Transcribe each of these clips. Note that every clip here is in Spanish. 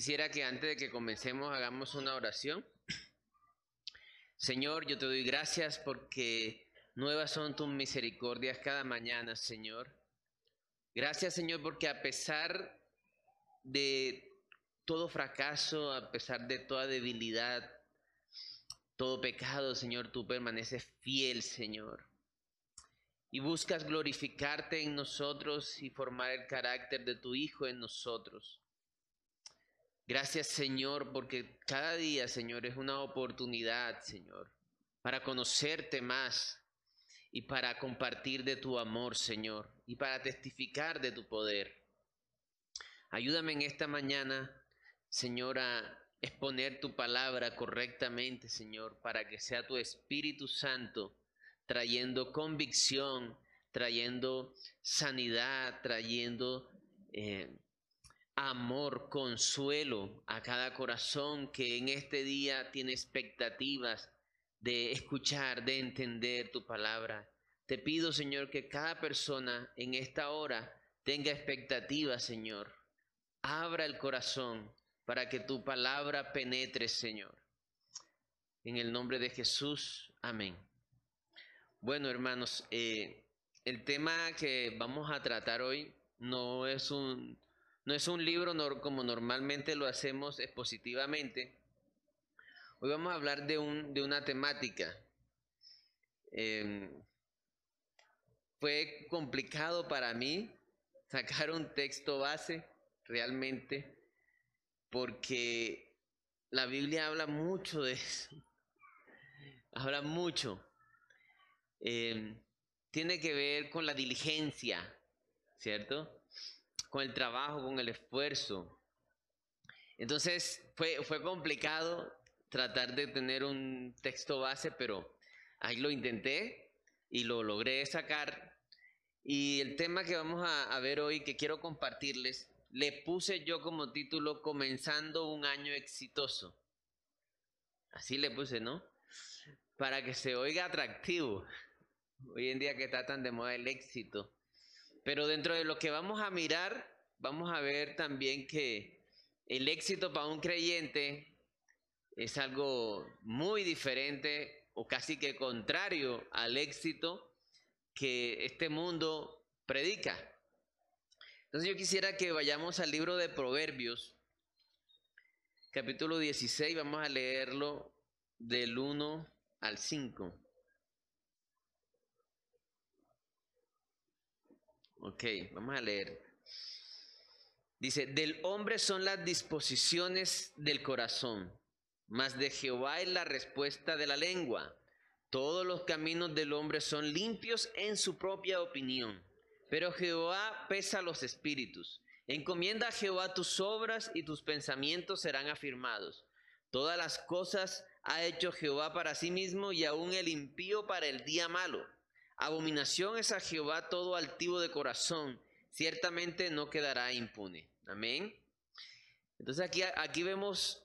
Quisiera que antes de que comencemos hagamos una oración. Señor, yo te doy gracias porque nuevas son tus misericordias cada mañana, Señor. Gracias, Señor, porque a pesar de todo fracaso, a pesar de toda debilidad, todo pecado, Señor, tú permaneces fiel, Señor. Y buscas glorificarte en nosotros y formar el carácter de tu Hijo en nosotros. Gracias Señor, porque cada día, Señor, es una oportunidad, Señor, para conocerte más y para compartir de tu amor, Señor, y para testificar de tu poder. Ayúdame en esta mañana, Señor, a exponer tu palabra correctamente, Señor, para que sea tu Espíritu Santo trayendo convicción, trayendo sanidad, trayendo... Eh, amor, consuelo a cada corazón que en este día tiene expectativas de escuchar, de entender tu palabra. Te pido, Señor, que cada persona en esta hora tenga expectativas, Señor. Abra el corazón para que tu palabra penetre, Señor. En el nombre de Jesús, amén. Bueno, hermanos, eh, el tema que vamos a tratar hoy no es un no es un libro como normalmente lo hacemos expositivamente. Hoy vamos a hablar de, un, de una temática. Em, fue complicado para mí sacar un texto base realmente porque la Biblia habla mucho de eso. Habla mucho. Em, tiene que ver con la diligencia, ¿cierto? Con el trabajo, con el esfuerzo. Entonces fue, fue complicado tratar de tener un texto base, pero ahí lo intenté y lo logré sacar. Y el tema que vamos a, a ver hoy, que quiero compartirles, le puse yo como título Comenzando un año exitoso. Así le puse, ¿no? Para que se oiga atractivo. Hoy en día que está tan de moda el éxito. Pero dentro de lo que vamos a mirar, vamos a ver también que el éxito para un creyente es algo muy diferente o casi que contrario al éxito que este mundo predica. Entonces yo quisiera que vayamos al libro de Proverbios, capítulo 16, vamos a leerlo del 1 al 5. Ok, vamos a leer. Dice, del hombre son las disposiciones del corazón, mas de Jehová es la respuesta de la lengua. Todos los caminos del hombre son limpios en su propia opinión, pero Jehová pesa los espíritus. Encomienda a Jehová tus obras y tus pensamientos serán afirmados. Todas las cosas ha hecho Jehová para sí mismo y aún el impío para el día malo. Abominación es a Jehová todo altivo de corazón, ciertamente no quedará impune. Amén. Entonces aquí, aquí vemos,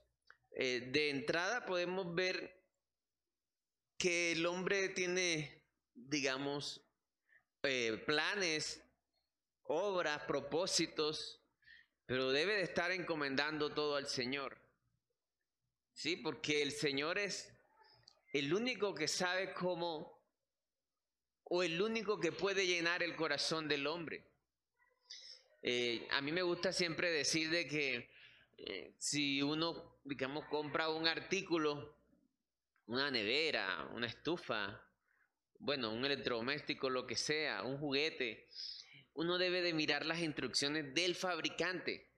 eh, de entrada podemos ver que el hombre tiene, digamos, eh, planes, obras, propósitos, pero debe de estar encomendando todo al Señor. Sí, porque el Señor es el único que sabe cómo o el único que puede llenar el corazón del hombre. Eh, a mí me gusta siempre decir de que eh, si uno, digamos, compra un artículo, una nevera, una estufa, bueno, un electrodoméstico, lo que sea, un juguete, uno debe de mirar las instrucciones del fabricante,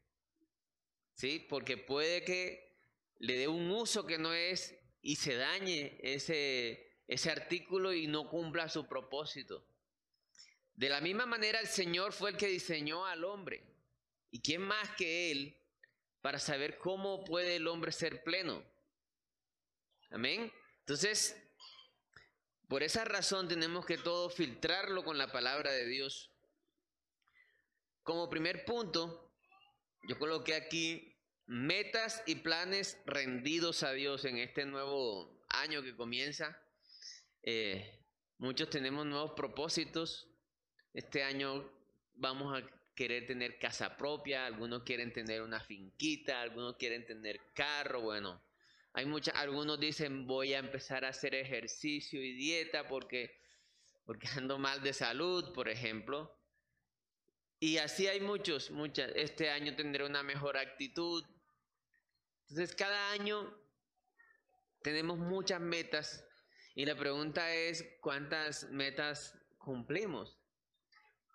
¿sí? Porque puede que le dé un uso que no es y se dañe ese, ese artículo y no cumpla su propósito. De la misma manera el Señor fue el que diseñó al hombre. ¿Y quién más que Él para saber cómo puede el hombre ser pleno? Amén. Entonces, por esa razón tenemos que todo filtrarlo con la palabra de Dios. Como primer punto, yo coloqué aquí metas y planes rendidos a Dios en este nuevo año que comienza. Eh, muchos tenemos nuevos propósitos. Este año vamos a querer tener casa propia, algunos quieren tener una finquita, algunos quieren tener carro, bueno, hay muchas, algunos dicen voy a empezar a hacer ejercicio y dieta porque, porque ando mal de salud, por ejemplo. Y así hay muchos, muchas. Este año tendré una mejor actitud. Entonces cada año tenemos muchas metas y la pregunta es cuántas metas cumplimos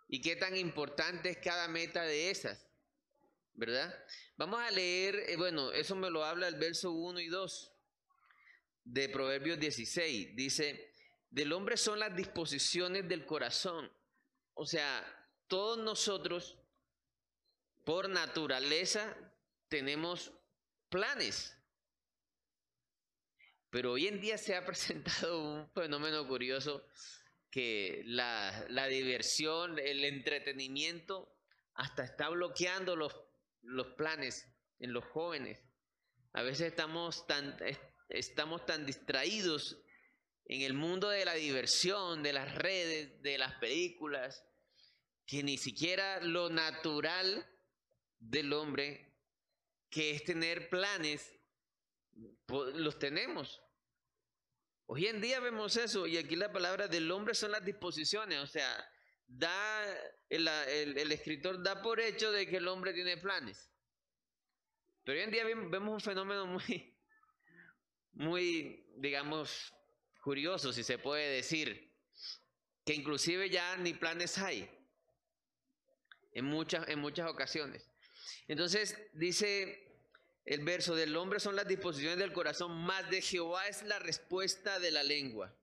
y qué tan importante es cada meta de esas, ¿verdad? Vamos a leer, eh, bueno, eso me lo habla el verso 1 y 2 de Proverbios 16. Dice, del hombre son las disposiciones del corazón. O sea, todos nosotros, por naturaleza, tenemos planes. Pero hoy en día se ha presentado un fenómeno curioso que la, diversión, el entretenimiento, hasta está bloqueando los, los planes en los jóvenes. A veces estamos tan, estamos tan distraídos en el mundo de la diversión, de las redes, de las películas, que ni siquiera lo natural del hombre, que es tener planes, los tenemos. Hoy en día vemos eso y aquí la palabra del hombre son las disposiciones, o sea, da el, escritor da por hecho de que el hombre tiene planes. Pero hoy en día vemos un fenómeno muy, muy, digamos, curioso, si se puede decir, que inclusive ya ni planes hay en muchas, en muchas ocasiones. Entonces dice el verso del hombre son las disposiciones del corazón, más de Jehová es la respuesta de la lengua.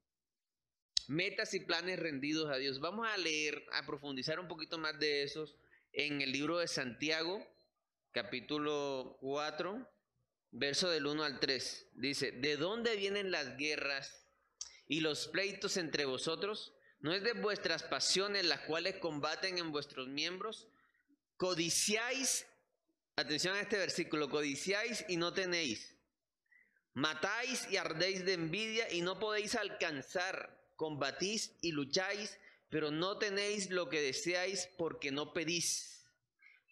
Metas y planes rendidos a Dios. Vamos a leer, a profundizar un poquito más de esos en el libro de Santiago, capítulo 4, verso del 1 al 3. Dice, ¿de dónde vienen las guerras y los pleitos entre vosotros? ¿No es de vuestras pasiones las cuales combaten en vuestros miembros? Codiciáis Atención a este versículo, codiciáis y no tenéis. Matáis y ardéis de envidia y no podéis alcanzar. Combatís y lucháis, pero no tenéis lo que deseáis porque no pedís.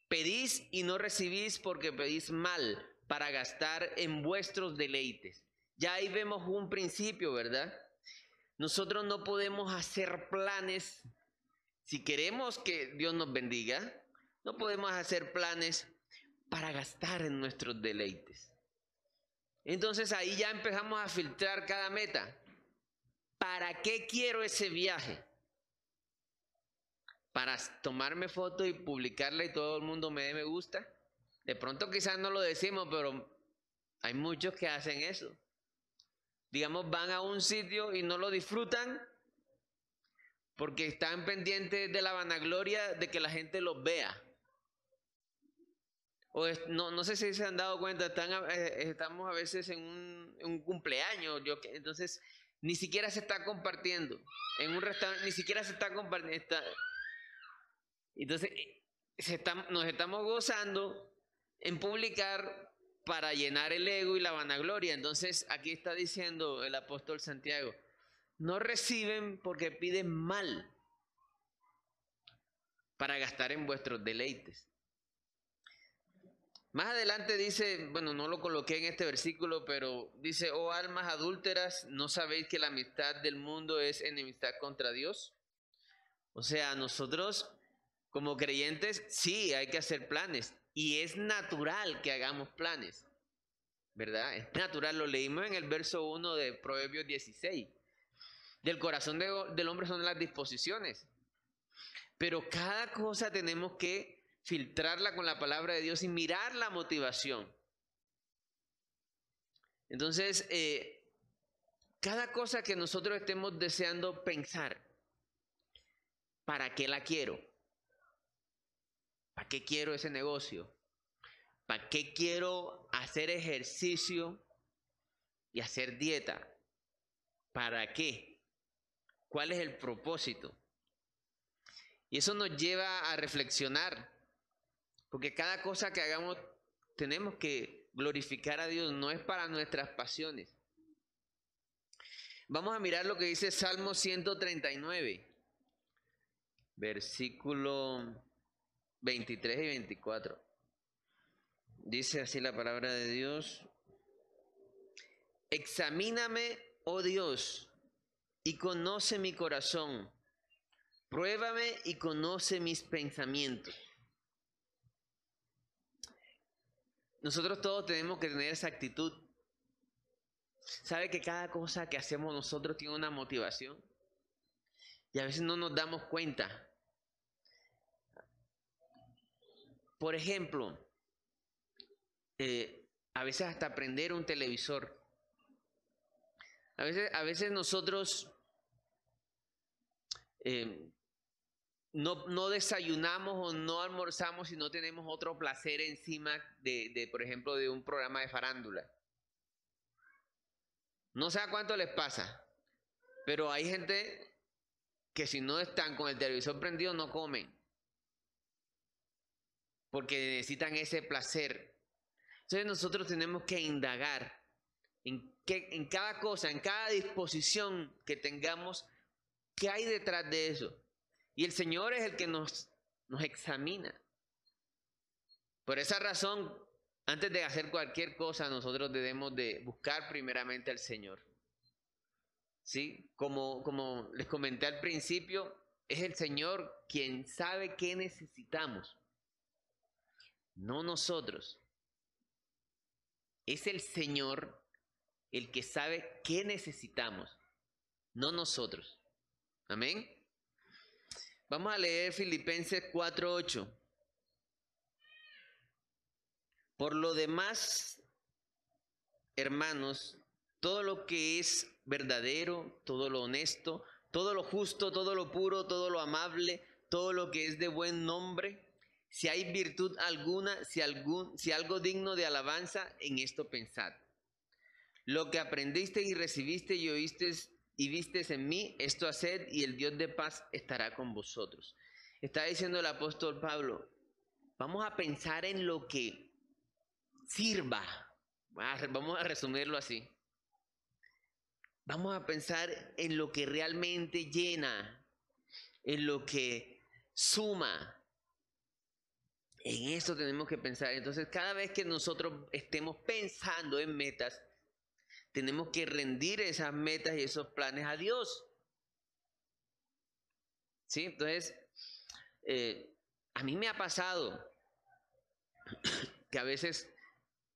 Pedís y no recibís porque pedís mal para gastar en vuestros deleites. Ya ahí vemos un principio, ¿verdad? Nosotros no podemos hacer planes. Si queremos que Dios nos bendiga, no podemos hacer planes para gastar en nuestros deleites. Entonces ahí ya empezamos a filtrar cada meta. ¿Para qué quiero ese viaje? ¿Para tomarme foto y publicarla y todo el mundo me dé me gusta? De pronto quizás no lo decimos, pero hay muchos que hacen eso. Digamos, van a un sitio y no lo disfrutan porque están pendientes de la vanagloria de que la gente los vea no, no sé si se han dado cuenta, están, eh, estamos a veces en un, cumpleaños, yo, entonces ni siquiera se está compartiendo. En un restaurante ni siquiera se está compartiendo. entonces eh, se nos estamos gozando en publicar para llenar el ego y la vanagloria. Entonces aquí está diciendo el apóstol Santiago, no reciben porque piden mal para gastar en vuestros deleites. Más adelante dice, bueno, no lo coloqué en este versículo, pero dice, oh almas adúlteras, ¿no sabéis que la amistad del mundo es enemistad contra Dios? O sea, nosotros como creyentes sí hay que hacer planes y es natural que hagamos planes, ¿verdad? Es natural, lo leímos en el verso 1 de Proverbios 16. Del corazón del hombre son las disposiciones, pero cada cosa tenemos que filtrarla con la palabra de Dios y mirar la motivación. Entonces, eh, cada cosa que nosotros estemos deseando pensar, ¿para qué la quiero? ¿Para qué quiero ese negocio? ¿Para qué quiero hacer ejercicio y hacer dieta? ¿Para qué? ¿Cuál es el propósito? Y eso nos lleva a reflexionar porque cada cosa que hagamos tenemos que glorificar a Dios, no es para nuestras pasiones. Vamos a mirar lo que dice Salmo 139, versículo 23 y 24. Dice así la palabra de Dios. Examíname, oh Dios, y conoce mi corazón. Pruébame y conoce mis pensamientos. Nosotros todos tenemos que tener esa actitud. ¿Sabe que cada cosa que hacemos nosotros tiene una motivación? Y a veces no nos damos cuenta. Por ejemplo, eh, a veces hasta prender un televisor. A veces, a veces nosotros eh, no, no, desayunamos o no almorzamos si no tenemos otro placer encima de, de, por ejemplo, de un programa de farándula. No sé a cuánto les pasa, pero hay gente que si no están con el televisor prendido no comen. Porque necesitan ese placer. Entonces nosotros tenemos que indagar en, qué, en cada cosa, en cada disposición que tengamos, qué hay detrás de eso. Y el Señor es el que nos, nos examina. Por esa razón, antes de hacer cualquier cosa, nosotros debemos de buscar primeramente al Señor. ¿Sí? Como, como les comenté al principio, es el Señor quien sabe qué necesitamos, no nosotros. Es el Señor el que sabe qué necesitamos, no nosotros. Amén. Vamos a leer Filipenses 4:8. Por lo demás, hermanos, todo lo que es verdadero, todo lo honesto, todo lo justo, todo lo puro, todo lo amable, todo lo que es de buen nombre, si hay virtud alguna, si, algún, si algo digno de alabanza, en esto pensad. Lo que aprendiste y recibiste y oíste y vistes en mí, esto haced y el Dios de paz estará con vosotros. Está diciendo el apóstol Pablo, vamos a pensar en lo que sirva. Vamos a resumirlo así. Vamos a pensar en lo que realmente llena, en lo que suma. En eso tenemos que pensar. Entonces, cada vez que nosotros estemos pensando en metas, tenemos que rendir esas metas y esos planes a Dios. ¿Sí? Entonces, eh, a mí me ha pasado que a veces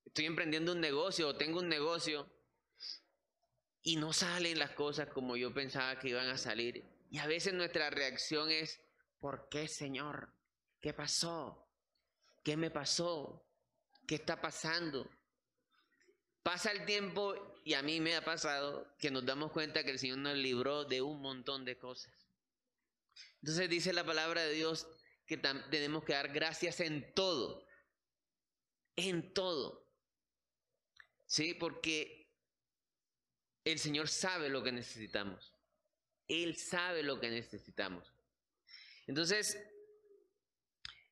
estoy emprendiendo un negocio o tengo un negocio y no salen las cosas como yo pensaba que iban a salir. Y a veces nuestra reacción es, ¿por qué, Señor? ¿Qué pasó? ¿Qué me pasó? ¿Qué está pasando? Pasa el tiempo y a mí me ha pasado que nos damos cuenta que el Señor nos libró de un montón de cosas. Entonces dice la palabra de Dios que tenemos que dar gracias en todo. En todo. Sí, porque el Señor sabe lo que necesitamos. Él sabe lo que necesitamos. Entonces,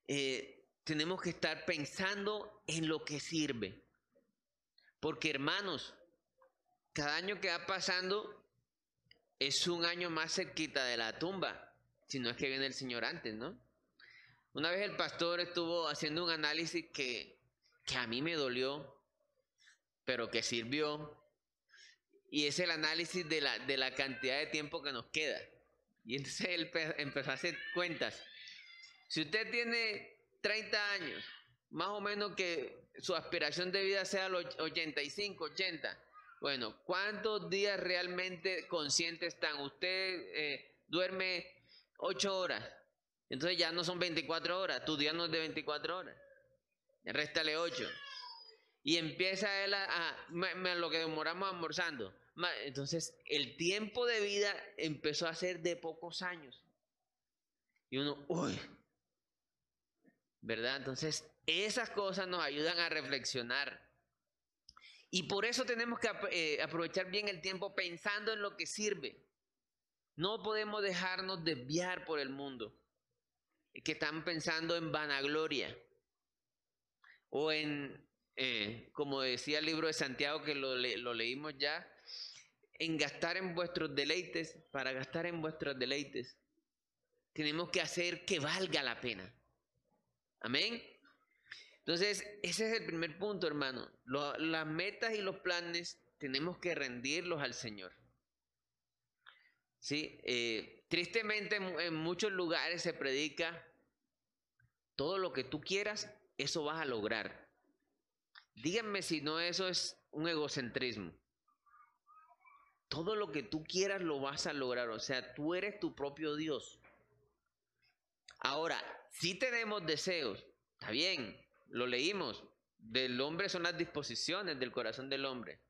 eh, tenemos que estar pensando en lo que sirve. Porque hermanos, cada año que va pasando es un año más cerquita de la tumba, si no es que viene el Señor antes, ¿no? Una vez el pastor estuvo haciendo un análisis que, que a mí me dolió, pero que sirvió, y es el análisis de la, de la cantidad de tiempo que nos queda. Y entonces él empezó a hacer cuentas. Si usted tiene 30 años, más o menos que su aspiración de vida sea los 85, 80, bueno, ¿cuántos días realmente conscientes están? Usted eh, duerme 8 horas, entonces ya no son 24 horas, tu día no es de 24 horas, réstale 8. Y empieza él a, lo que demoramos almorzando. Entonces, el tiempo de vida empezó a ser de pocos años. Y uno, uy, ¿verdad? Entonces, esas cosas nos ayudan a reflexionar. Y por eso tenemos que eh, aprovechar bien el tiempo pensando en lo que sirve. No podemos dejarnos desviar por el mundo, que están pensando en vanagloria o en eh, como decía el libro de Santiago que lo, lo leímos ya, en gastar en vuestros deleites, para gastar en vuestros deleites, tenemos que hacer que valga la pena. Amén. Entonces, ese es el primer punto, hermano. las metas y los planes tenemos que rendirlos al Señor. ¿Sí? Eh, tristemente en muchos lugares se predica todo lo que tú quieras, eso vas a lograr. Díganme si no eso es un egocentrismo. Todo lo que tú quieras lo vas a lograr. O sea, tú eres tu propio Dios. Ahora, si tenemos deseos, está bien, lo leímos. Del hombre son las disposiciones del corazón del hombre.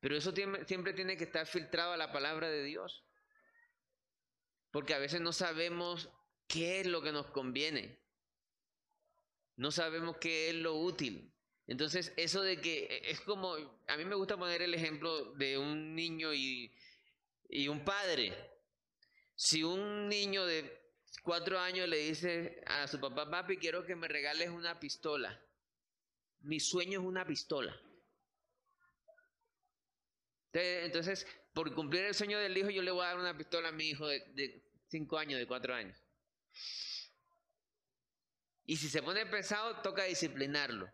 Pero eso siempre tiene que estar filtrado a la palabra de Dios. Porque a veces no sabemos qué es lo que nos conviene. No sabemos qué es lo útil. Entonces, eso de que e, es como, a mí me gusta poner el ejemplo de un niño y, un padre. Si un niño de cuatro años le dice a su papá, papi, quiero que me regales una pistola. Mi sueño es una pistola. Entonces, por cumplir el sueño del hijo, yo le voy a dar una pistola a mi hijo de, de cinco años, de cuatro años. Y si se pone pesado, toca disciplinarlo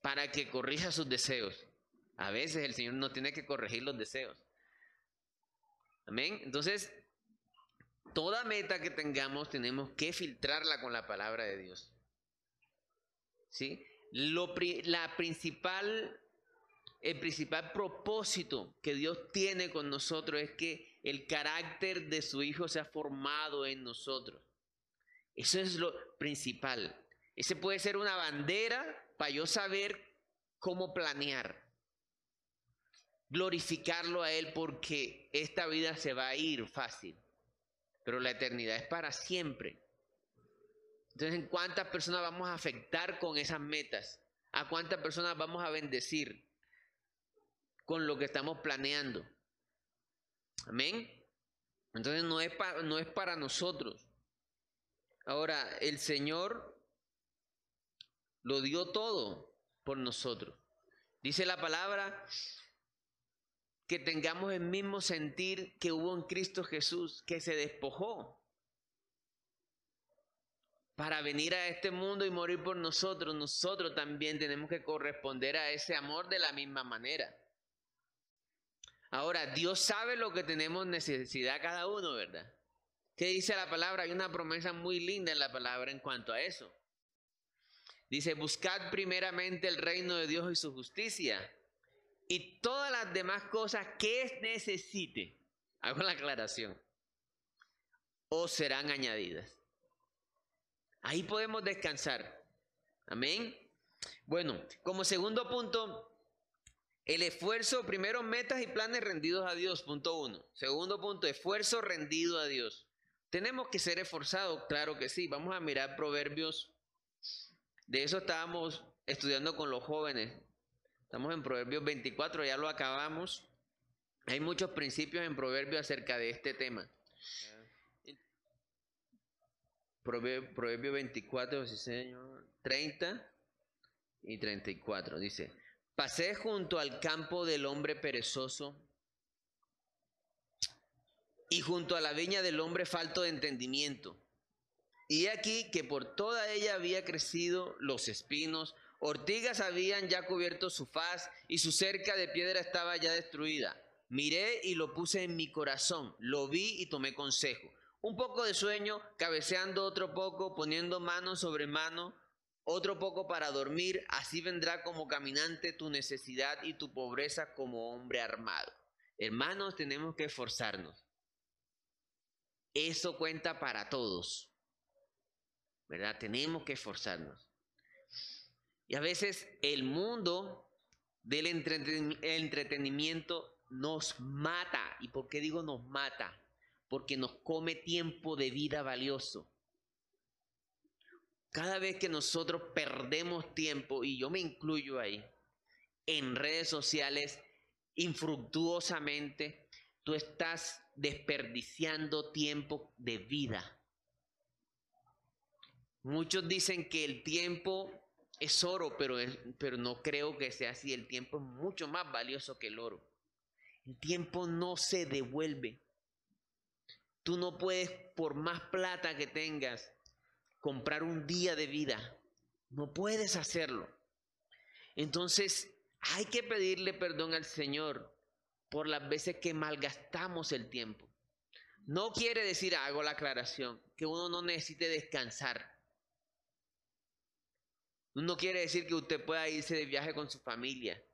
para que corrija sus deseos. A veces el Señor no tiene que corregir los deseos. Amén. Entonces, toda meta que tengamos tenemos que filtrarla con la palabra de Dios. Lo, la principal, el principal propósito que Dios tiene con nosotros es que el carácter de su Hijo se ha formado en nosotros. Eso es lo principal. Ese puede ser una bandera para yo saber cómo planear. Glorificarlo a Él porque esta vida se va a ir fácil, pero la eternidad es para siempre. Entonces, ¿en cuántas personas vamos a afectar con esas metas? ¿A cuántas personas vamos a bendecir con lo que estamos planeando? Amén. Entonces no es, no es para nosotros. Ahora, el Señor lo dio todo por nosotros. Dice la palabra que tengamos el mismo sentir que hubo en Cristo Jesús, que se despojó para venir a este mundo y morir por nosotros. Nosotros también tenemos que corresponder a ese amor de la misma manera. Ahora, Dios sabe lo que tenemos necesidad cada uno, ¿verdad? ¿Qué dice la palabra? Hay una promesa muy linda en la palabra en cuanto a eso. Dice, buscad primeramente el reino de Dios y su justicia y todas las demás cosas que necesite. Hago la aclaración. O serán añadidas. Ahí podemos descansar. Amén. Bueno, como segundo punto, el esfuerzo, primero metas y planes rendidos a Dios, punto uno. Segundo punto, esfuerzo rendido a Dios. ¿Tenemos que ser esforzados? Claro que sí. Vamos a mirar proverbios. De eso estábamos estudiando con los jóvenes. Estamos en Proverbios 24, ya lo acabamos. Hay muchos principios en Proverbios acerca de este tema. Proverbio, 24, señor, 30 y 34. Dice, pasé junto al campo del hombre perezoso y junto a la viña del hombre falto de entendimiento. Y aquí que por toda ella había crecido los espinos, ortigas habían ya cubierto su faz y su cerca de piedra estaba ya destruida. Miré y lo puse en mi corazón, lo vi y tomé consejo. Un poco de sueño, cabeceando otro poco, poniendo mano sobre mano, otro poco para dormir, así vendrá como caminante tu necesidad y tu pobreza como hombre armado. Hermanos, tenemos que esforzarnos. Eso cuenta para todos. ¿Verdad? Tenemos que esforzarnos. Y a veces el mundo del entretenimiento nos mata. ¿Y por qué digo nos mata? Porque nos come tiempo de vida valioso. Cada vez que nosotros perdemos tiempo, y yo me incluyo ahí, en redes sociales, infructuosamente, tú estás desperdiciando tiempo de vida. Muchos dicen que el tiempo es oro, pero, pero no creo que sea así. El tiempo es mucho más valioso que el oro. El tiempo no se devuelve. Tú no puedes, por más plata que tengas, comprar un día de vida. No puedes hacerlo. Entonces, hay que pedirle perdón al Señor por las veces que malgastamos el tiempo. No quiere decir, hago la aclaración, que uno no necesite descansar. No quiere decir que usted pueda irse de viaje con su familia.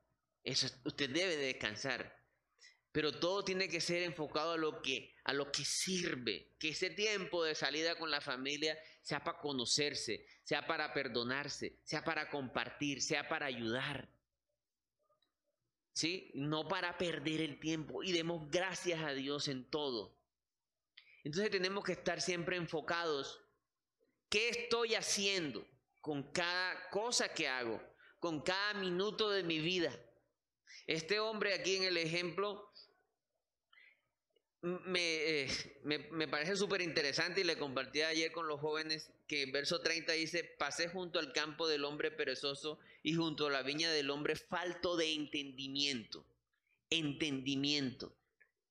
Eso usted debe de descansar. Pero todo tiene que ser enfocado a lo que a lo que sirve, que ese tiempo de salida con la familia sea para conocerse, sea para perdonarse, sea para compartir, sea para ayudar. ¿Sí? No para perder el tiempo y demos gracias a Dios en todo. Entonces tenemos que estar siempre enfocados. ¿Qué estoy haciendo con cada cosa que hago? Con cada minuto de mi vida. Este hombre aquí en el ejemplo me, eh, me, me, parece súper interesante y le compartí ayer con los jóvenes que en verso 30 dice, pasé junto al campo del hombre perezoso y junto a la viña del hombre falto de entendimiento. Entendimiento.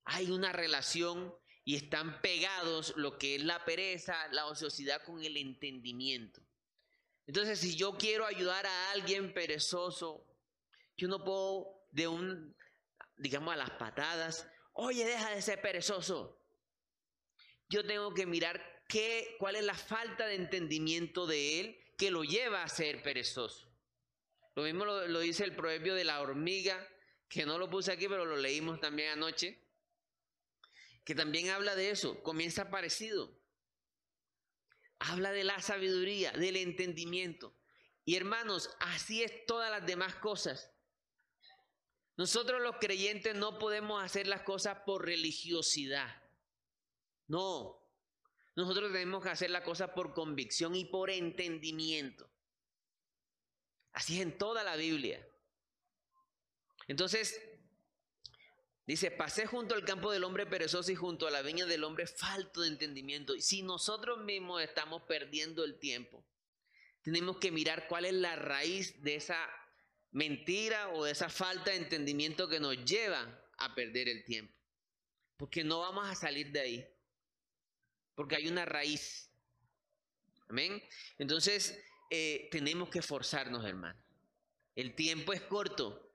Hay una relación y están pegados lo que es la pereza, la ociosidad con el entendimiento. Entonces, si yo quiero ayudar a alguien perezoso, yo no puedo de un, digamos, a las patadas, oye, deja de ser perezoso. Yo tengo que mirar qué, cuál es la falta de entendimiento de él que lo lleva a ser perezoso. Lo mismo lo, lo dice el proverbio de la hormiga, que no lo puse aquí, pero lo leímos también anoche, que también habla de eso, comienza parecido. Habla de la sabiduría, del entendimiento. Y hermanos, así es todas las demás cosas. Nosotros los creyentes no podemos hacer las cosas por religiosidad. No. Nosotros tenemos que hacer las cosas por convicción y por entendimiento. Así es en toda la Biblia. Entonces, dice, pasé junto al campo del hombre perezoso y junto a la viña del hombre falto de entendimiento. Y si nosotros mismos estamos perdiendo el tiempo, tenemos que mirar cuál es la raíz de esa mentira o de esa falta de entendimiento que nos lleva a perder el tiempo. Porque no vamos a salir de ahí. Porque hay una raíz. Amén. Entonces, eh, tenemos que esforzarnos, hermano. El tiempo es corto.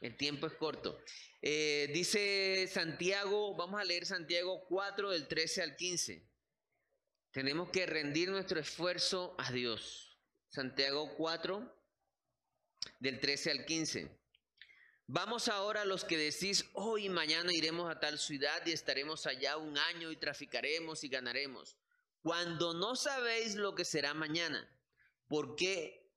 El tiempo es corto. Eh, dice Santiago, vamos a leer Santiago 4 del 13 al 15. Tenemos que rendir nuestro esfuerzo a Dios. Santiago 4 del 13 al 15. Vamos ahora los que decís, hoy y mañana iremos a tal ciudad y estaremos allá un año y traficaremos y ganaremos, cuando no sabéis lo que será mañana. ¿Por qué?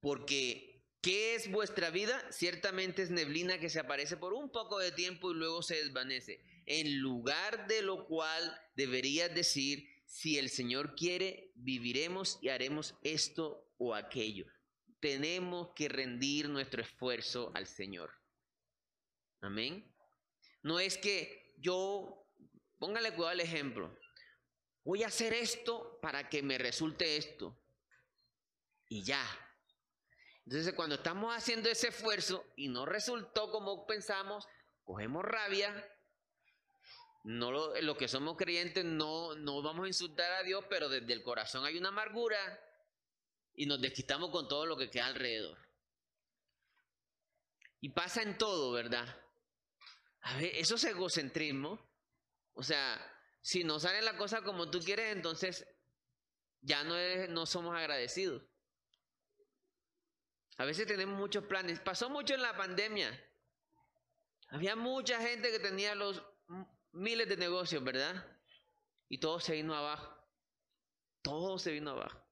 Porque, ¿qué es vuestra vida? Ciertamente es neblina que se aparece por un poco de tiempo y luego se desvanece. En lugar de lo cual deberías decir, si el Señor quiere, viviremos y haremos esto o aquello tenemos que rendir nuestro esfuerzo al Señor. Amén. No es que yo, póngale cuidado al ejemplo, voy a hacer esto para que me resulte esto. Y ya. Entonces cuando estamos haciendo ese esfuerzo y no resultó como pensamos, cogemos rabia. No lo, lo que somos creyentes no, no vamos a insultar a Dios, pero desde el corazón hay una amargura y nos desquitamos con todo lo que queda alrededor. Y pasa en todo, ¿verdad? A ver, eso es egocentrismo. O sea, si no sale la cosa como tú quieres, entonces ya no, no somos agradecidos. A veces tenemos muchos planes. Pasó mucho en la pandemia. Había mucha gente que tenía los miles de negocios, ¿verdad? Y todo se vino abajo. Todo se vino abajo.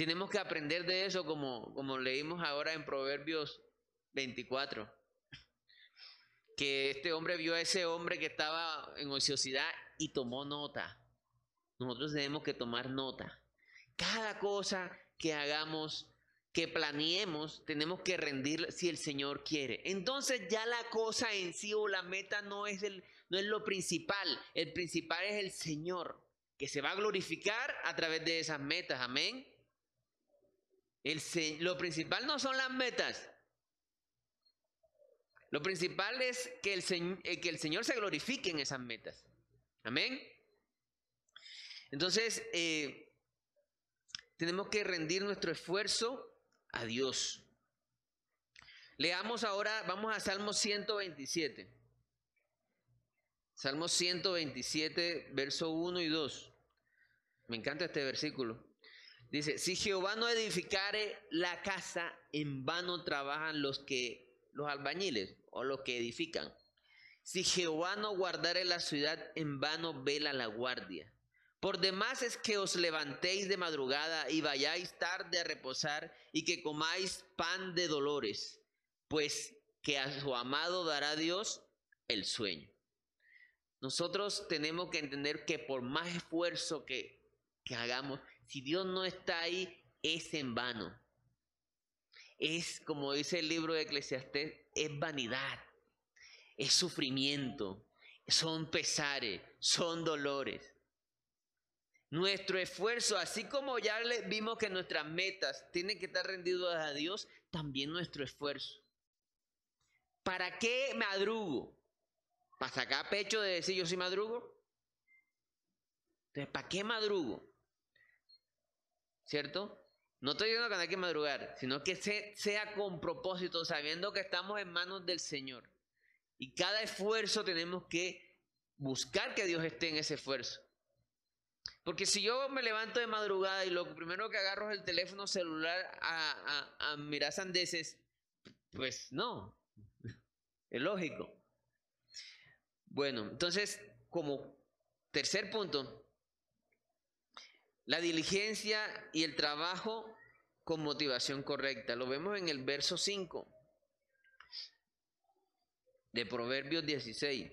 Tenemos que aprender de eso como, como leímos ahora en Proverbios 24. Que este hombre vio a ese hombre que estaba en ociosidad y tomó nota. Nosotros tenemos que tomar nota. Cada cosa que hagamos, que planeemos, tenemos que rendir si el Señor quiere. Entonces ya la cosa en sí o la meta no es, el, no es lo principal. El principal es el Señor, que se va a glorificar a través de esas metas. Amén lo principal no son las metas. Lo principal es que el, eh, el Señor se glorifique en esas metas. Amén. Entonces, eh, tenemos que rendir nuestro esfuerzo a Dios. Leamos ahora, vamos a Salmo 127. Salmo 127, verso 1 y 2. Me encanta este versículo. Dice, si Jehová no edificare la casa, en vano trabajan los que los albañiles o los que edifican. Si Jehová no guardare la ciudad, en vano vela la guardia. Por demás es que os levantéis de madrugada y vayáis tarde a reposar y que comáis pan de dolores, pues que a su amado dará Dios el sueño. Nosotros tenemos que entender que por más esfuerzo que, que hagamos, si Dios no está ahí, es en vano. Es, como dice el libro de Eclesiastés, es vanidad, es sufrimiento, son pesares, son dolores. Nuestro esfuerzo, así como ya vimos que nuestras metas tienen que estar rendidas a Dios, también nuestro esfuerzo. ¿Para qué madrugo? ¿Para sacar pecho de decir yo sí madrugo? Entonces, ¿para qué madrugo? ¿Cierto? No estoy diciendo que no hay que madrugar, sino que sea con propósito, sabiendo que estamos en manos del Señor. Y cada esfuerzo tenemos que buscar que Dios esté en ese esfuerzo. Porque si yo me levanto de madrugada y lo primero que agarro es el teléfono celular a, a mirar sandeces, pues no, es lógico. Bueno, entonces, como tercer punto, la diligencia y el trabajo con motivación correcta. Lo vemos en el verso 5 de Proverbios 16.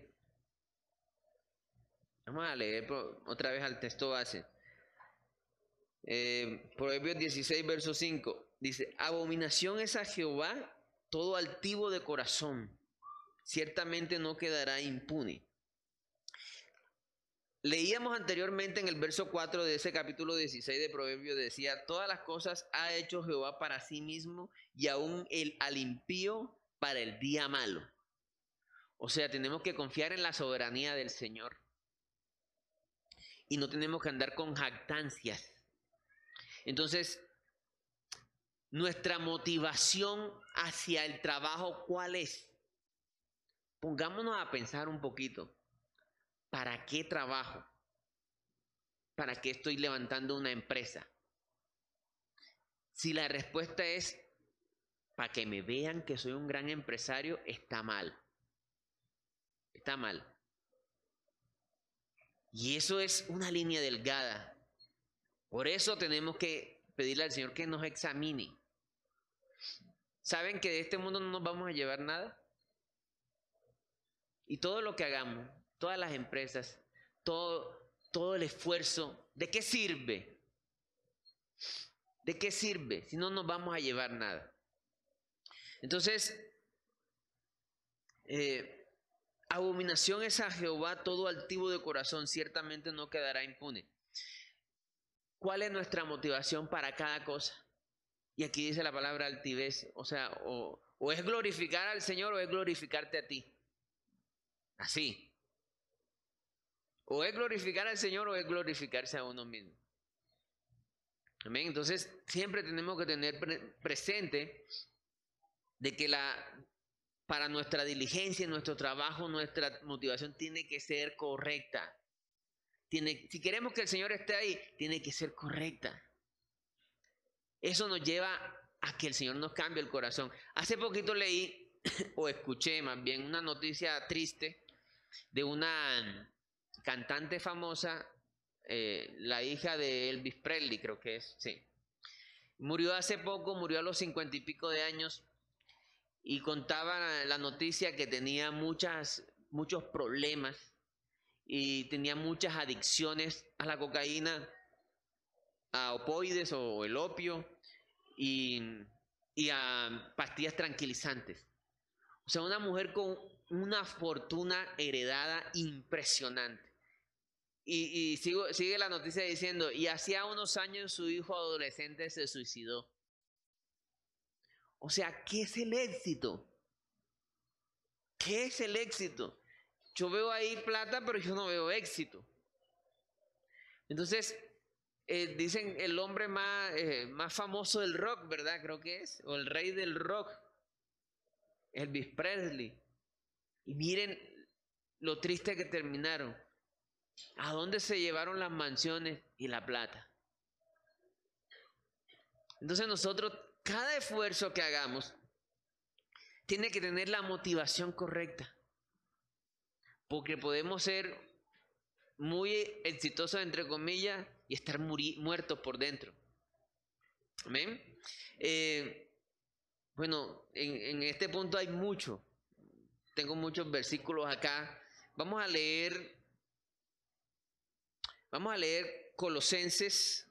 Vamos a leer otra vez al texto base. Eh, Proverbios 16, verso 5. Dice, abominación es a Jehová todo altivo de corazón. Ciertamente no quedará impune. Leíamos anteriormente en el verso 4 de ese capítulo 16 de Proverbios, decía, todas las cosas ha hecho Jehová para sí mismo y aún el al impío para el día malo. O sea, tenemos que confiar en la soberanía del Señor. Y no tenemos que andar con jactancias. Entonces, nuestra motivación hacia el trabajo, ¿cuál es? Pongámonos a pensar un poquito. ¿Para qué trabajo? ¿Para qué estoy levantando una empresa? Si la respuesta es para que me vean que soy un gran empresario, está mal. Está mal. Y eso es una línea delgada. Por eso tenemos que pedirle al Señor que nos examine. ¿Saben que de este mundo no nos vamos a llevar nada? Y todo lo que hagamos, todas las empresas, todo, todo el esfuerzo, ¿de qué sirve? ¿De qué sirve si no nos vamos a llevar nada? Entonces, eh, abominación es a Jehová todo altivo de corazón, ciertamente no quedará impune. ¿Cuál es nuestra motivación para cada cosa? Y aquí dice la palabra altivez, o sea, o, o es glorificar al Señor o es glorificarte a ti. Así. O es glorificar al Señor o es glorificarse a uno mismo. Amén. Entonces, siempre tenemos que tener presente de que la para nuestra diligencia, nuestro trabajo, nuestra motivación tiene que ser correcta. Tiene, si queremos que el Señor esté ahí, tiene que ser correcta. Eso nos lleva a que el Señor nos cambie el corazón. Hace poquito leí o escuché más bien una noticia triste de una cantante famosa, eh, la hija de Elvis Presley, creo que es, sí. Murió hace poco, murió a los cincuenta y pico de años y contaba la noticia que tenía muchas, muchos problemas y tenía muchas adicciones a la cocaína, a opoides o el opio y, y a pastillas tranquilizantes. O sea, una mujer con una fortuna heredada impresionante. Y, sigue la noticia diciendo, y hacía unos años su hijo adolescente se suicidó. O sea, ¿qué es el éxito? ¿Qué es el éxito? Yo veo ahí plata, pero yo no veo éxito. Entonces, eh, dicen el hombre más, eh, más famoso del rock, ¿verdad? Creo que es, o el rey del rock, Elvis Presley. Y miren lo triste que terminaron. ¿A dónde se llevaron las mansiones y la plata? Entonces nosotros, cada esfuerzo que hagamos, tiene que tener la motivación correcta. Porque podemos ser muy exitosos, entre comillas, y estar muertos por dentro. Amén. Eh, bueno, en, en este punto hay mucho. Tengo muchos versículos acá. Vamos a leer. Vamos a leer Colosenses.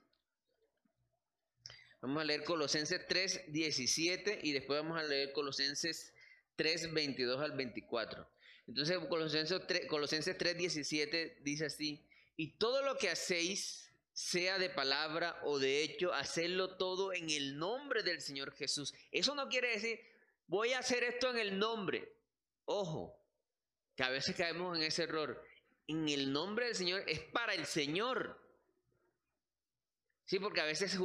Vamos a leer Colosenses 3, 17 y después vamos a leer Colosenses 3, 22 al 24. Entonces Colosenses 3, Colosenses 3, 17 dice así, y todo lo que hacéis, sea de palabra o de hecho, hacedlo todo en el nombre del Señor Jesús. Eso no quiere decir, voy a hacer esto en el nombre. Ojo, que a veces caemos en ese error. En el nombre del Señor es para el Señor. Sí, porque a veces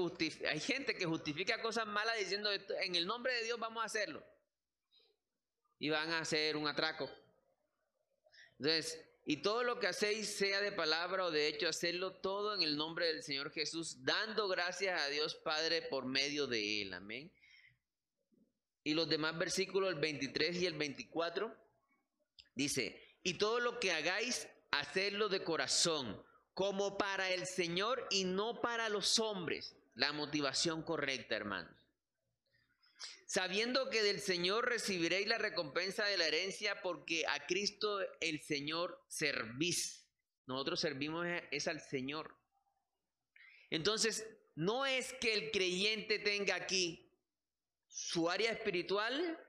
hay gente que justifica cosas malas diciendo, en el nombre de Dios vamos a hacerlo. Y van a hacer un atraco. Entonces, y todo lo que hacéis, sea de palabra o de hecho, hacerlo todo en el nombre del Señor Jesús, dando gracias a Dios Padre por medio de Él. Amén. Y los demás versículos, el 23 y el 24, dice, y todo lo que hagáis, hacedlo de corazón, como para el Señor y no para los hombres. La motivación correcta, hermanos sabiendo que del Señor recibiréis la recompensa de la herencia, porque a Cristo el Señor servís. Nosotros servimos es al Señor. Entonces, no es que el creyente tenga aquí su área espiritual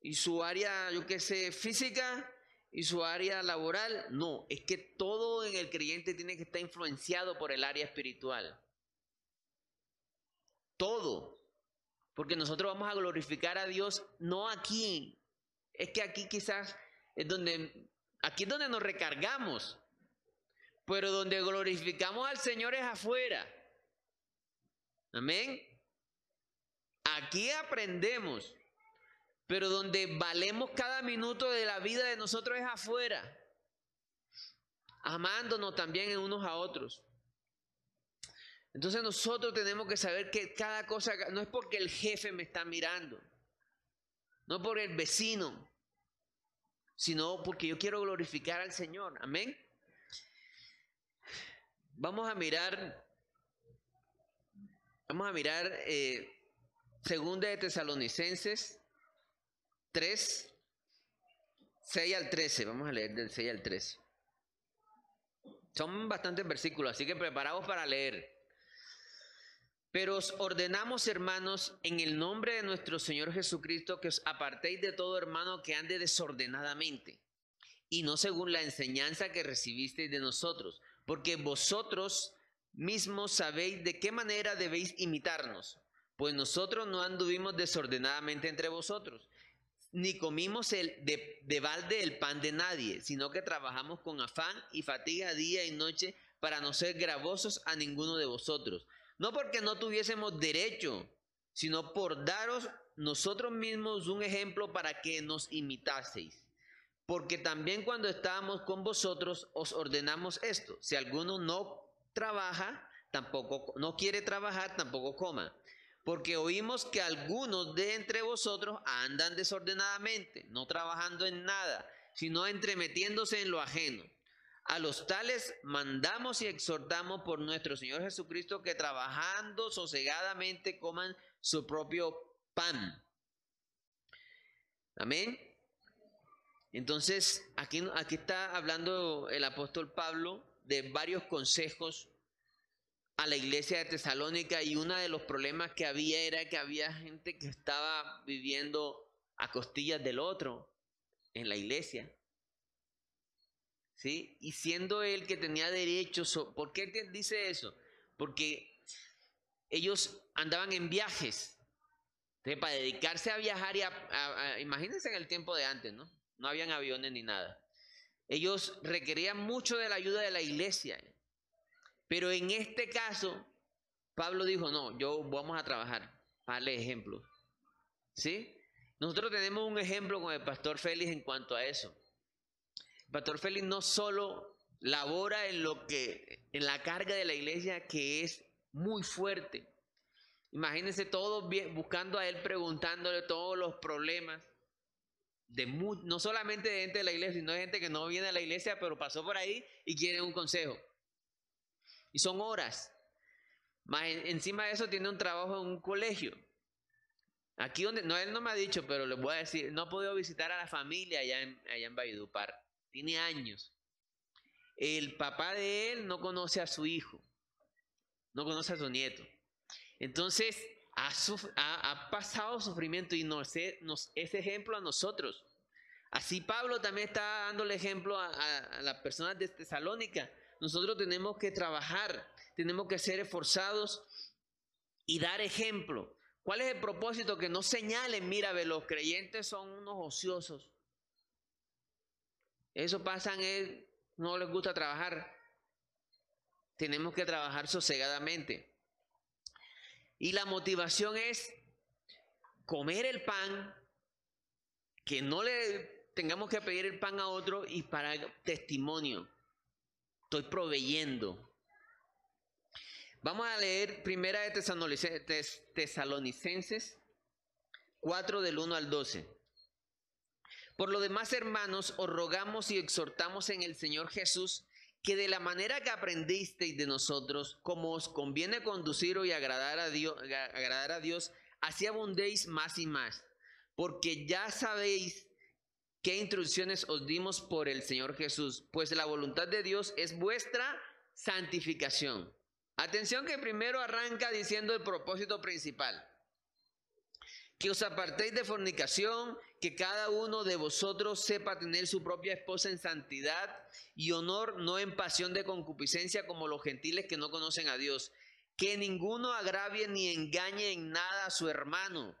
y su área, yo qué sé, física y su área laboral. No, es que todo en el creyente tiene que estar influenciado por el área espiritual. Todo. Porque nosotros vamos a glorificar a Dios no aquí. Es que aquí quizás es donde, aquí es donde nos recargamos. Pero donde glorificamos al Señor es afuera. Amén. Aquí aprendemos. Pero donde valemos cada minuto de la vida de nosotros es afuera. Amándonos también unos a otros. Entonces nosotros tenemos que saber que cada cosa, no es porque el jefe me está mirando, no por el vecino, sino porque yo quiero glorificar al Señor. Amén. Vamos a mirar, vamos a mirar eh, Segunda de Tesalonicenses 3, 6 al 13. Vamos a leer del 6 al 13. Son bastantes versículos, así que preparados para leer. Pero os ordenamos, hermanos, en el nombre de nuestro Señor Jesucristo, que os apartéis de todo hermano que ande desordenadamente, y no según la enseñanza que recibisteis de nosotros, porque vosotros mismos sabéis de qué manera debéis imitarnos, pues nosotros no anduvimos desordenadamente entre vosotros, ni comimos el de, de balde el pan de nadie, sino que trabajamos con afán y fatiga día y noche para no ser gravosos a ninguno de vosotros no porque no tuviésemos derecho, sino por daros nosotros mismos un ejemplo para que nos imitaseis. Porque también cuando estábamos con vosotros os ordenamos esto, si alguno no trabaja, tampoco no quiere trabajar, tampoco coma. Porque oímos que algunos de entre vosotros andan desordenadamente, no trabajando en nada, sino entremetiéndose en lo ajeno. A los tales mandamos y exhortamos por nuestro Señor Jesucristo que trabajando sosegadamente coman su propio pan. Amén. Entonces, aquí, aquí está hablando el apóstol Pablo de varios consejos a la iglesia de Tesalónica y uno de los problemas que había era que había gente que estaba viviendo a costillas del otro en la iglesia. Y siendo él que tenía derechos, ¿por qué dice eso? Porque ellos andaban en viajes. para dedicarse a viajar y a, imagínense en el tiempo de antes, ¿no? No habían aviones ni nada. Ellos requerían mucho de la ayuda de la iglesia. Pero en este caso, Pablo dijo, no, yo vamos a trabajar, darle ejemplo. ¿Sí? Nosotros tenemos un ejemplo con el pastor Félix en cuanto a eso. El pastor Félix no solo labora en lo que, en la carga de la iglesia que es muy fuerte. Imagínense todos buscando a él, preguntándole todos los problemas. De no solamente de gente de la iglesia, sino de gente que no viene a la iglesia, pero pasó por ahí y quiere un consejo. Y son horas. Más encima de eso tiene un trabajo en un colegio. Aquí donde, no, él no me ha dicho, pero le voy a decir, no ha podido visitar a la familia allá en, allá en Valledupar. Tiene años. El papá de él no conoce a su hijo, no conoce a su nieto. Entonces, ha, pasado sufrimiento y nos, es ejemplo a nosotros. Así Pablo también está dando el ejemplo a, a las personas de Tesalónica. Nosotros tenemos que trabajar, tenemos que ser esforzados y dar ejemplo. ¿Cuál es el propósito? Que no señalen, mira, los creyentes son unos ociosos. Eso pasa en no les gusta trabajar. Tenemos que trabajar sosegadamente. Y la motivación es comer el pan, que no le tengamos que pedir el pan a otro y para testimonio. Estoy proveyendo. Vamos a leer primera de Tesalonicenses 4 del 1 al 12. Por lo demás, hermanos, os rogamos y exhortamos en el Señor Jesús que de la manera que aprendisteis de nosotros, como os conviene conducir y agradar a Dios, agradar a Dios, así abundéis más y más, porque ya sabéis qué instrucciones os dimos por el Señor Jesús, pues la voluntad de Dios es vuestra santificación Atención que primero arranca diciendo el propósito principal. Que os apartéis de fornicación, que cada uno de vosotros sepa tener su propia esposa en santidad y honor, no en pasión de concupiscencia como los gentiles que no conocen a Dios. Que ninguno agravie ni engañe en nada a su hermano,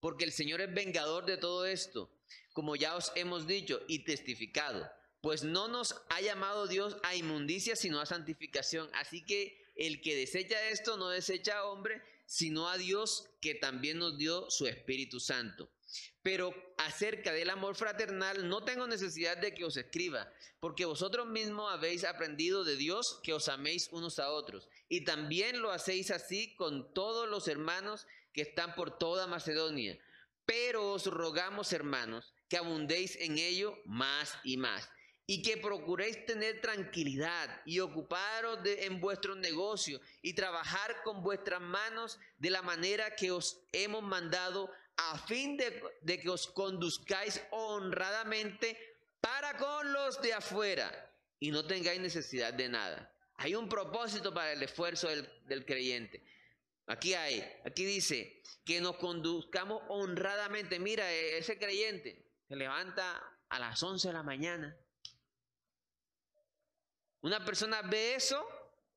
porque el Señor es vengador de todo esto, como ya os hemos dicho y testificado. Pues no nos ha llamado Dios a inmundicia, sino a santificación. Así que el que desecha esto no desecha a hombre, sino a Dios que también nos dio su Espíritu Santo. Pero acerca del amor fraternal no tengo necesidad de que os escriba, porque vosotros mismos habéis aprendido de Dios que os améis unos a otros. Y también lo hacéis así con todos los hermanos que están por toda Macedonia. Pero os rogamos, hermanos, que abundéis en ello más y más y que procuréis tener tranquilidad y ocuparos en vuestro negocio y trabajar con vuestras manos de la manera que os hemos mandado a fin de, de que os conduzcáis honradamente para con los de afuera y no tengáis necesidad de nada. Hay un propósito para el esfuerzo del, del creyente. Aquí hay, aquí dice que nos conduzcamos honradamente. Mira, e, ese creyente se levanta a las 11 de la mañana una persona ve eso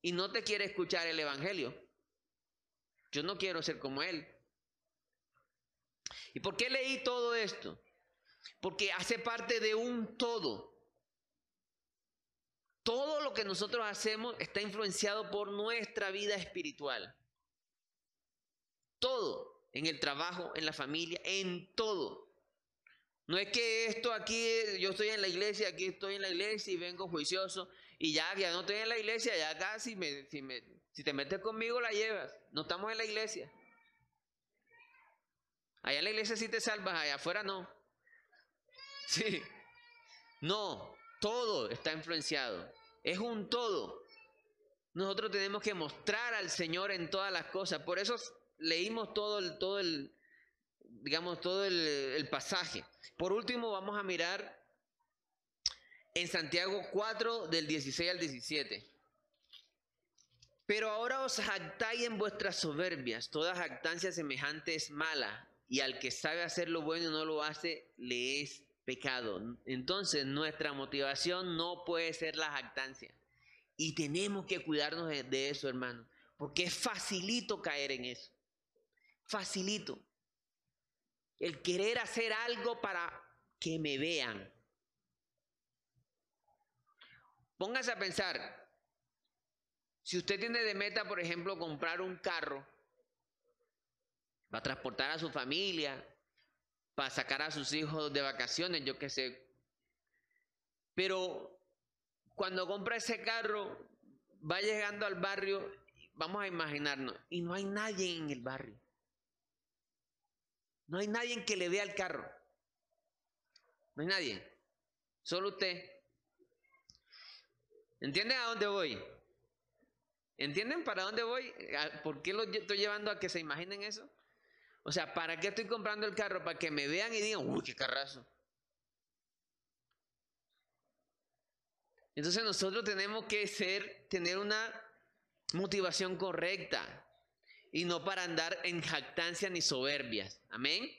y no te quiere escuchar el Evangelio. Yo no quiero ser como él. ¿Y por qué leí todo esto? Porque hace parte de un todo. Todo lo que nosotros hacemos está influenciado por nuestra vida espiritual. Todo, en el trabajo, en la familia, en todo. No es que esto aquí, yo estoy en la iglesia, aquí estoy en la iglesia y vengo juicioso y ya, ya no estoy en la iglesia, ya acá si, me, si, me, si te metes conmigo la llevas. No estamos en la iglesia. Allá en la iglesia sí te salvas, allá afuera no. Sí. No, todo está influenciado. Es un todo. Nosotros tenemos que mostrar al Señor en todas las cosas. Por eso leímos todo el, todo el, digamos, todo el, el pasaje. Por último, vamos a mirar en Santiago 4 del 16 al 17. Pero ahora os jactáis en vuestras soberbias, toda jactancia semejante es mala, y al que sabe hacer lo bueno y no lo hace, le es pecado. Entonces nuestra motivación no puede ser la jactancia. Y tenemos que cuidarnos de, eso, hermano, porque es facilito caer en eso. Facilito. El querer hacer algo para que me vean, Póngase a pensar, Si usted tiene de meta, por ejemplo, comprar un carro, para transportar a su familia, para sacar a sus hijos de vacaciones, yo qué sé. Pero cuando compra ese carro, va llegando al barrio, vamos a imaginarnos, y no hay nadie en el barrio. No hay nadie que le vea el carro. No hay nadie. Solo usted. ¿Entienden a dónde voy? ¿Entienden para dónde voy? ¿Por qué lo estoy llevando a que se imaginen eso? O sea, ¿para qué estoy comprando el carro? Para que me vean y digan, uy, qué carrazo. Entonces nosotros tenemos que ser, tener una motivación correcta y no para andar en jactancia ni soberbias. Amén.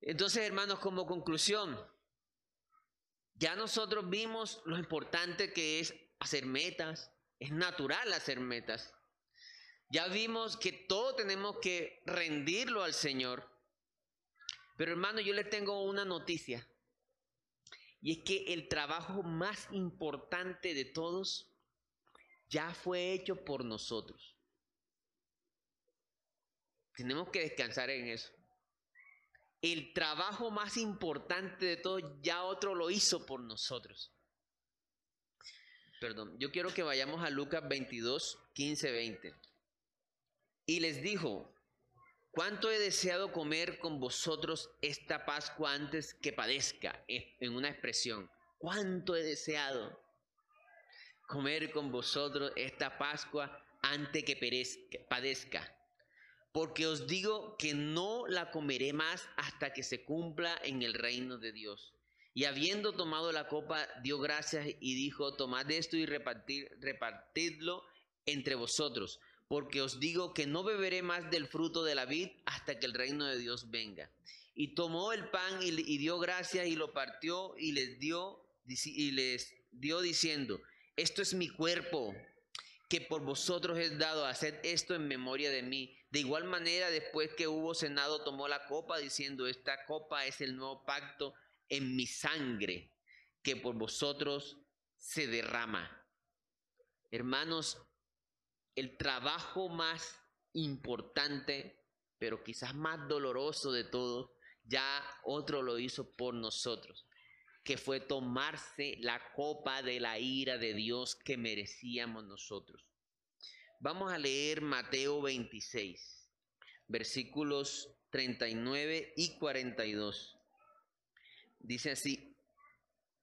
Entonces, hermanos, como conclusión, ya nosotros vimos lo importante que es hacer metas. Es natural hacer metas. Ya vimos que todo tenemos que rendirlo al Señor. Pero hermano, yo le tengo una noticia. Y es que el trabajo más importante de todos ya fue hecho por nosotros. Tenemos que descansar en eso. El trabajo más importante de todos ya otro lo hizo por nosotros. Perdón, yo quiero que vayamos a Lucas 22, 15, 20. Y les dijo, ¿cuánto he deseado comer con vosotros esta Pascua antes que padezca? En una expresión, ¿cuánto he deseado comer con vosotros esta Pascua antes que perezca, padezca? Porque os digo que no la comeré más hasta que se cumpla en el reino de Dios. Y habiendo tomado la copa, dio gracias y dijo, tomad esto y repartidlo entre vosotros porque os digo que no beberé más del fruto de la vid hasta que el reino de Dios venga. Y tomó el pan y, dio gracias y lo partió y les dio y les dio diciendo, esto es mi cuerpo que por vosotros es dado, haced esto en memoria de mí. De igual manera, después que hubo cenado, tomó la copa diciendo, esta copa es el nuevo pacto en mi sangre, que por vosotros se derrama. Hermanos, el trabajo más importante, pero quizás más doloroso de todos, ya otro lo hizo por nosotros, que fue tomarse la copa de la ira de Dios que merecíamos nosotros. Vamos a leer Mateo 26, versículos 39 y 42. Dice así,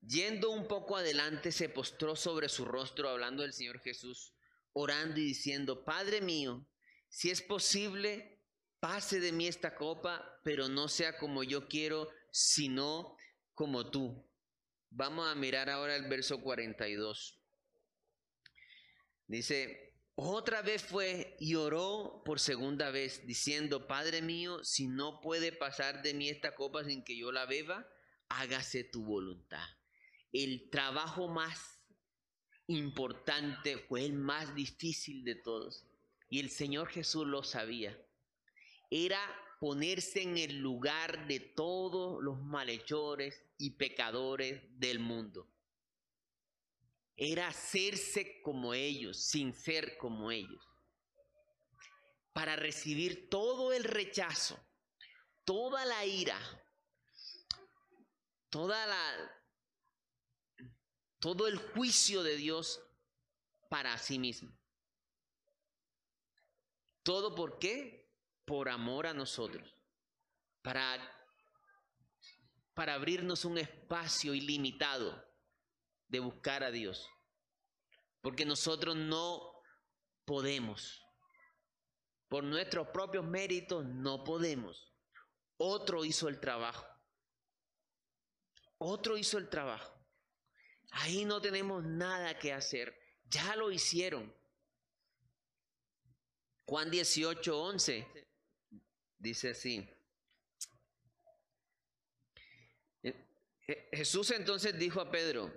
yendo un poco adelante se postró sobre su rostro hablando del Señor Jesús orando y diciendo, Padre mío, si es posible, pase de mí esta copa, pero no sea como yo quiero, sino como tú. Vamos a mirar ahora el verso 42. Dice, otra vez fue y oró por segunda vez, diciendo, Padre mío, si no puede pasar de mí esta copa sin que yo la beba, hágase tu voluntad. El trabajo más importante, fue el más difícil de todos. Y el Señor Jesús lo sabía. Era ponerse en el lugar de todos los malhechores y pecadores del mundo. Era hacerse como ellos, sin ser como ellos. Para recibir todo el rechazo, toda la ira, toda la, todo el juicio de Dios para sí mismo. ¿Todo por qué? Por amor a nosotros. Para, para abrirnos un espacio ilimitado de buscar a Dios. Porque nosotros no podemos. Por nuestros propios méritos no podemos. Otro hizo el trabajo. Otro hizo el trabajo. Ahí no tenemos nada que hacer. Ya lo hicieron. Juan 18, 11 dice así. Eh, eh, Jesús entonces dijo a Pedro,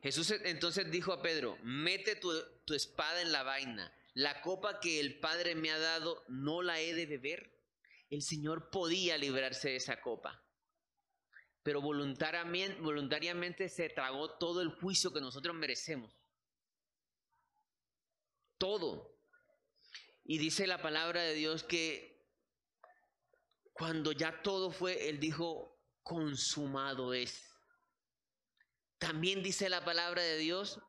Jesús entonces dijo a Pedro, mete tu, tu espada en la vaina, la copa que el Padre me ha dado, ¿no la he de beber? El Señor podía librarse de esa copa pero voluntariamente, voluntariamente se tragó todo el juicio que nosotros merecemos. todo. Y dice la palabra de Dios que cuando ya todo fue, Él dijo, consumado es. También dice la palabra de Dios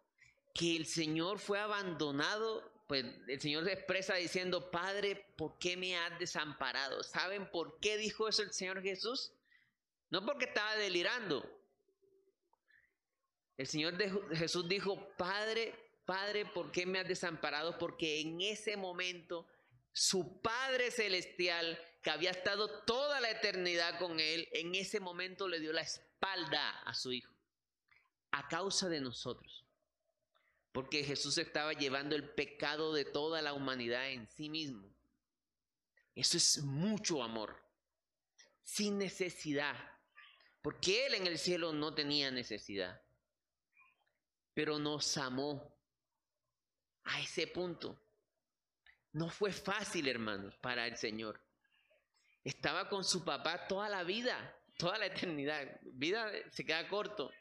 que el Señor fue abandonado, pues el Señor se expresa diciendo, Padre, ¿por qué me has desamparado? ¿Saben por qué dijo eso el Señor Jesús? No porque estaba delirando. El Señor Jesús dijo, Padre, Padre, ¿por qué me has desamparado? Porque en ese momento su Padre Celestial, que había estado toda la eternidad con él, en ese momento le dio la espalda a su Hijo, a causa de nosotros. Porque Jesús estaba llevando el pecado de toda la humanidad en sí mismo. Eso es mucho amor, sin necesidad. Porque Él en el cielo no tenía necesidad. Pero nos amó a ese punto. No fue fácil, hermanos, para el Señor. Estaba con su papá toda la vida, toda la eternidad. Vida se queda corto.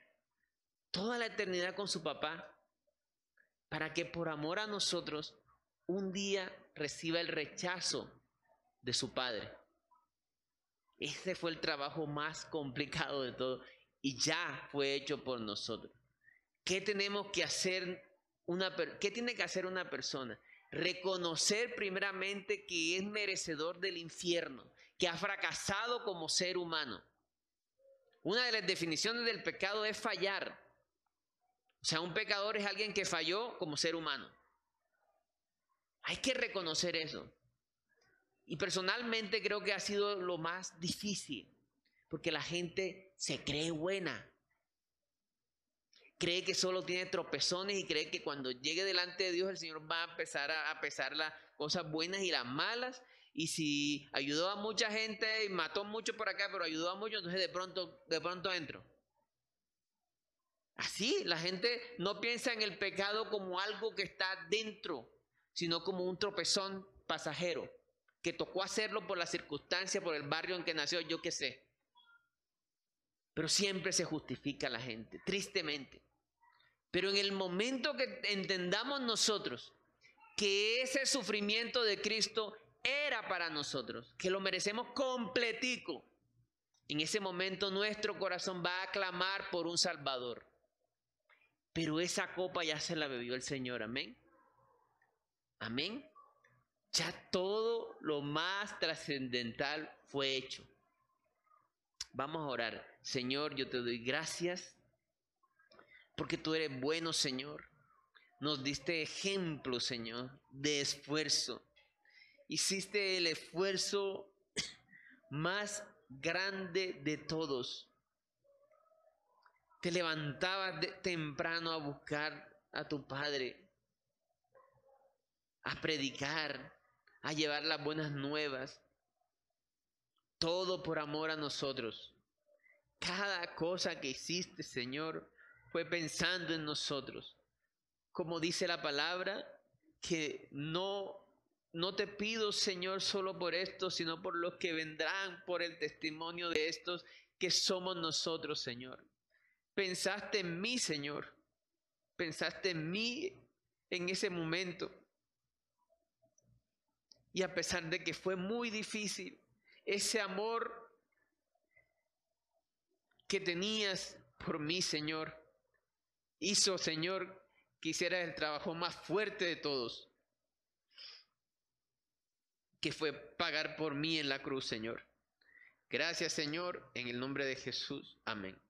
Toda la eternidad con su papá. Para que por amor a nosotros un día reciba el rechazo de su padre. Ese fue el trabajo más complicado de todo y ya fue hecho por nosotros. ¿Qué tenemos que hacer qué tiene que hacer una persona? Reconocer primeramente que es merecedor del infierno, que ha fracasado como ser humano. Una de las definiciones del pecado es fallar. O sea, un pecador es alguien que falló como ser humano. Hay que reconocer eso. Y personalmente creo que ha sido lo más difícil, porque la gente se cree buena. Cree que solo tiene tropezones y cree que cuando llegue delante de Dios el Señor va a empezar a, pesar las cosas buenas y las malas. Y si ayudó a mucha gente y mató mucho por acá, pero ayudó a muchos, entonces de pronto, de pronto entro. Así, la gente no piensa en el pecado como algo que está dentro, sino como un tropezón pasajero que tocó hacerlo por la circunstancia, por el barrio en que nació, yo qué sé. Pero siempre se justifica la gente, tristemente. Pero en el momento que entendamos nosotros que ese sufrimiento de Cristo era para nosotros, que lo merecemos completico, en ese momento nuestro corazón va a clamar por un Salvador. Pero esa copa ya se la bebió el Señor, amén. Amén. Ya todo lo más trascendental fue hecho. Vamos a orar. Señor, yo te doy gracias porque tú eres bueno, Señor. Nos diste ejemplo, Señor, de esfuerzo. Hiciste el esfuerzo más grande de todos. Te levantabas temprano a buscar a tu Padre, a predicar, a llevar las buenas nuevas. Todo por amor a nosotros. Cada cosa que hiciste, Señor, fue pensando en nosotros. Como dice la palabra, que no no te pido, Señor, solo por esto, sino por los que vendrán por el testimonio de estos que somos nosotros, Señor. Pensaste en mí, Señor. Pensaste en mí en ese momento. Y a pesar de que fue muy difícil, ese amor que tenías por mí, Señor, hizo, Señor, que hicieras el trabajo más fuerte de todos, que fue pagar por mí en la cruz, Señor. Gracias, Señor, en el nombre de Jesús. Amén.